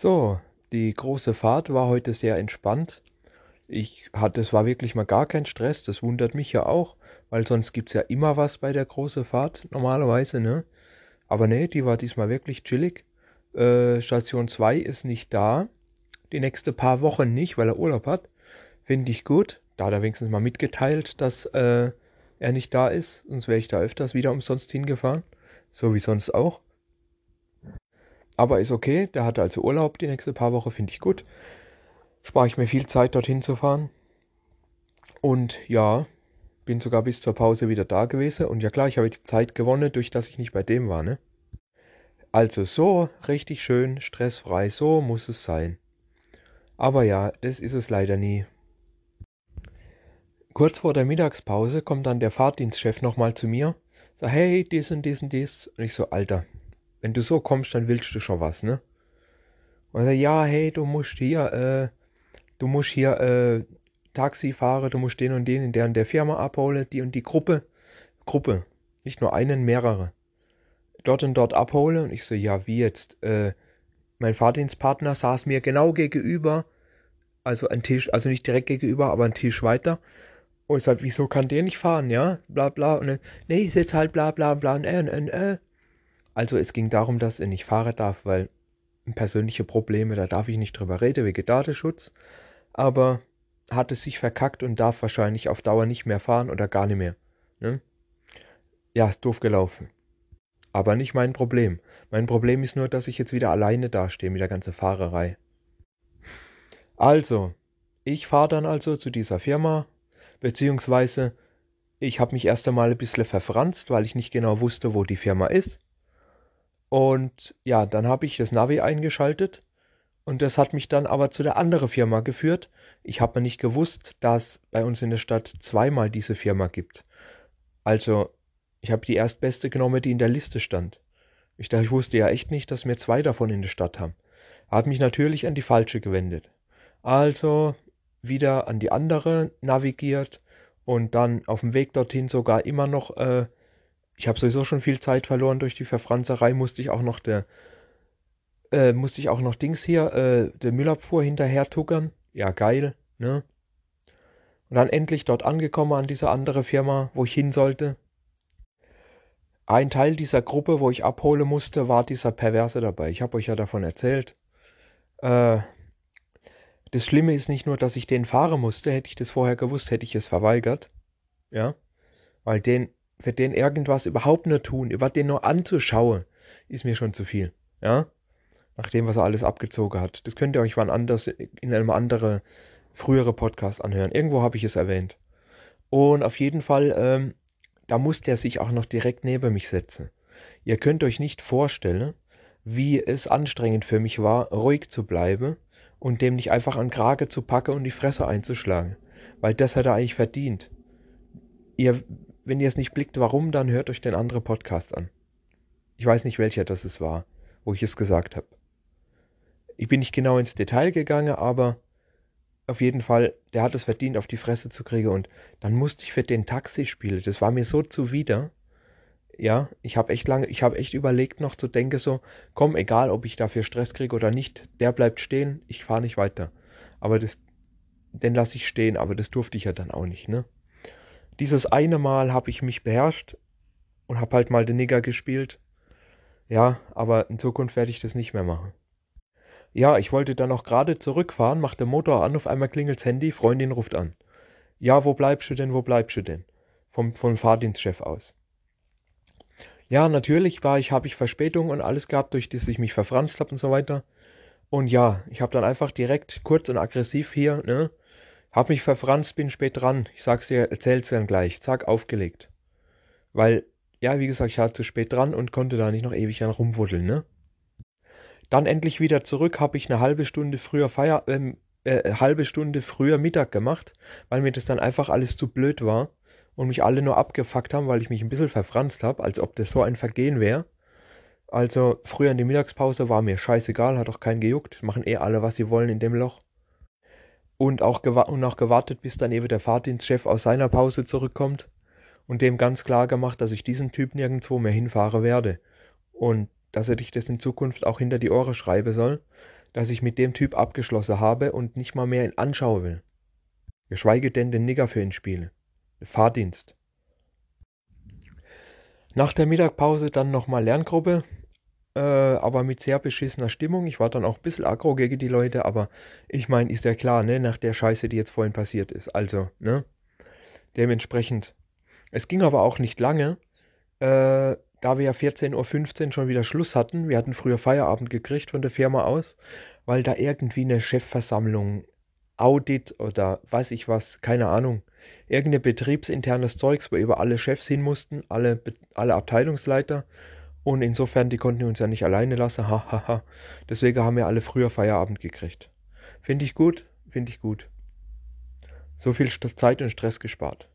So, die große Fahrt war heute sehr entspannt. Ich hatte, es war wirklich mal gar kein Stress. Das wundert mich ja auch, weil sonst gibt's ja immer was bei der großen Fahrt normalerweise, ne? Aber nee, die war diesmal wirklich chillig. Äh, Station 2 ist nicht da. Die nächste paar Wochen nicht, weil er Urlaub hat. Finde ich gut. Da hat er wenigstens mal mitgeteilt, dass äh, er nicht da ist. Sonst wäre ich da öfters wieder umsonst hingefahren. So wie sonst auch. Aber ist okay, der hatte also Urlaub die nächste paar Wochen, finde ich gut. Spare ich mir viel Zeit, dorthin zu fahren. Und ja, bin sogar bis zur Pause wieder da gewesen. Und ja klar, ich habe die Zeit gewonnen, durch dass ich nicht bei dem war, ne? Also so, richtig schön, stressfrei, so muss es sein. Aber ja, das ist es leider nie. Kurz vor der Mittagspause kommt dann der Fahrtdienstchef nochmal zu mir, sagt, hey, dies und dies und dies. Und ich so, Alter, wenn du so kommst, dann willst du schon was, ne? Und er sagt, ja, hey, du musst hier, äh, du musst hier, äh, Taxi fahren, du musst den und den in der und der Firma abholen, die und die Gruppe, Gruppe, nicht nur einen, mehrere, dort und dort abholen. Und ich so, ja, wie jetzt? Äh, mein Fahrdienstpartner saß mir genau gegenüber, also ein Tisch, also nicht direkt gegenüber, aber ein Tisch weiter. Und ich sag, wieso kann der nicht fahren, ja? Bla bla. Und dann, nee, ich sitze halt bla bla bla und äh, und äh. Also es ging darum, dass er nicht fahren darf, weil persönliche Probleme, da darf ich nicht drüber reden, wegen Datenschutz. Aber hat es sich verkackt und darf wahrscheinlich auf Dauer nicht mehr fahren oder gar nicht mehr. Ne? Ja, ist doof gelaufen. Aber nicht mein Problem. Mein Problem ist nur, dass ich jetzt wieder alleine dastehe mit der ganzen Fahrerei. Also, ich fahre dann also zu dieser Firma, beziehungsweise ich habe mich erst einmal ein bisschen verfranst, weil ich nicht genau wusste, wo die Firma ist. Und ja, dann habe ich das Navi eingeschaltet und das hat mich dann aber zu der anderen Firma geführt. Ich habe nicht gewusst, dass bei uns in der Stadt zweimal diese Firma gibt. Also, ich habe die erstbeste genommen, die in der Liste stand. Ich dachte, ich wusste ja echt nicht, dass wir zwei davon in der Stadt haben. Hat mich natürlich an die falsche gewendet. Also wieder an die andere navigiert und dann auf dem Weg dorthin sogar immer noch äh, ich habe sowieso schon viel Zeit verloren durch die Verfranzerei, musste ich auch noch der, äh, musste ich auch noch Dings hier, äh, der Müllabfuhr hinterher tuckern. Ja, geil, ne? Und dann endlich dort angekommen an dieser andere Firma, wo ich hin sollte. Ein Teil dieser Gruppe, wo ich abholen musste, war dieser Perverse dabei. Ich habe euch ja davon erzählt. Äh, das Schlimme ist nicht nur, dass ich den fahren musste. Hätte ich das vorher gewusst, hätte ich es verweigert. Ja. Weil den für den irgendwas überhaupt nur tun, über den nur anzuschauen, ist mir schon zu viel. Ja? Nach dem, was er alles abgezogen hat. Das könnt ihr euch wann anders in einem anderen, früheren Podcast anhören. Irgendwo habe ich es erwähnt. Und auf jeden Fall, ähm, da musste er sich auch noch direkt neben mich setzen. Ihr könnt euch nicht vorstellen, wie es anstrengend für mich war, ruhig zu bleiben und dem nicht einfach an Krage zu packen und die Fresse einzuschlagen. Weil das hat er eigentlich verdient. Ihr wenn ihr es nicht blickt, warum, dann hört euch den anderen Podcast an. Ich weiß nicht, welcher das es war, wo ich es gesagt habe. Ich bin nicht genau ins Detail gegangen, aber auf jeden Fall, der hat es verdient, auf die Fresse zu kriegen. Und dann musste ich für den Taxi spielen. Das war mir so zuwider. Ja, ich habe echt lange, ich habe echt überlegt noch zu denken so, komm, egal ob ich dafür Stress kriege oder nicht, der bleibt stehen, ich fahre nicht weiter. Aber das, den lasse ich stehen, aber das durfte ich ja dann auch nicht, ne? Dieses eine Mal habe ich mich beherrscht und habe halt mal den Nigger gespielt. Ja, aber in Zukunft werde ich das nicht mehr machen. Ja, ich wollte dann auch gerade zurückfahren, macht der Motor an, auf einmal klingelt's Handy, Freundin ruft an. Ja, wo bleibst du denn, wo bleibst du denn? Vom, vom Fahrdienstchef aus. Ja, natürlich war ich, habe ich Verspätung und alles gehabt, durch das ich mich verfranst habe und so weiter. Und ja, ich habe dann einfach direkt kurz und aggressiv hier, ne, hab mich verfranst, bin spät dran. Ich sag's dir, erzähl's dann gleich. Zack, aufgelegt. Weil, ja, wie gesagt, ich war zu spät dran und konnte da nicht noch ewig an rumwuddeln, ne? Dann endlich wieder zurück, habe ich eine halbe Stunde früher Feier, ähm, äh, halbe Stunde früher Mittag gemacht, weil mir das dann einfach alles zu blöd war und mich alle nur abgefuckt haben, weil ich mich ein bisschen verfranst habe, als ob das so ein Vergehen wäre. Also früher in der Mittagspause war mir scheißegal, hat auch keinen gejuckt, machen eh alle, was sie wollen in dem Loch und auch, und auch gewartet, bis dann eben der Fahrdienstchef aus seiner Pause zurückkommt und dem ganz klar gemacht, dass ich diesen Typ nirgendwo mehr hinfahren werde und dass er dich das in Zukunft auch hinter die Ohren schreiben soll, dass ich mit dem Typ abgeschlossen habe und nicht mal mehr ihn anschauen will. Geschweige denn den Nigger für ihn spiele. Fahrdienst. Nach der Mittagpause dann nochmal Lerngruppe, äh, aber mit sehr beschissener Stimmung. Ich war dann auch ein bisschen aggro gegen die Leute, aber ich meine, ist ja klar, ne, nach der Scheiße, die jetzt vorhin passiert ist. Also, ne, dementsprechend. Es ging aber auch nicht lange, äh, da wir ja 14.15 Uhr schon wieder Schluss hatten. Wir hatten früher Feierabend gekriegt von der Firma aus, weil da irgendwie eine Chefversammlung, Audit oder weiß ich was, keine Ahnung, irgendein betriebsinternes Zeugs, wo über alle Chefs hin mussten, alle, alle Abteilungsleiter. Und insofern, die konnten uns ja nicht alleine lassen. Hahaha. Ha, ha. Deswegen haben wir alle früher Feierabend gekriegt. Finde ich gut, finde ich gut. So viel Zeit und Stress gespart.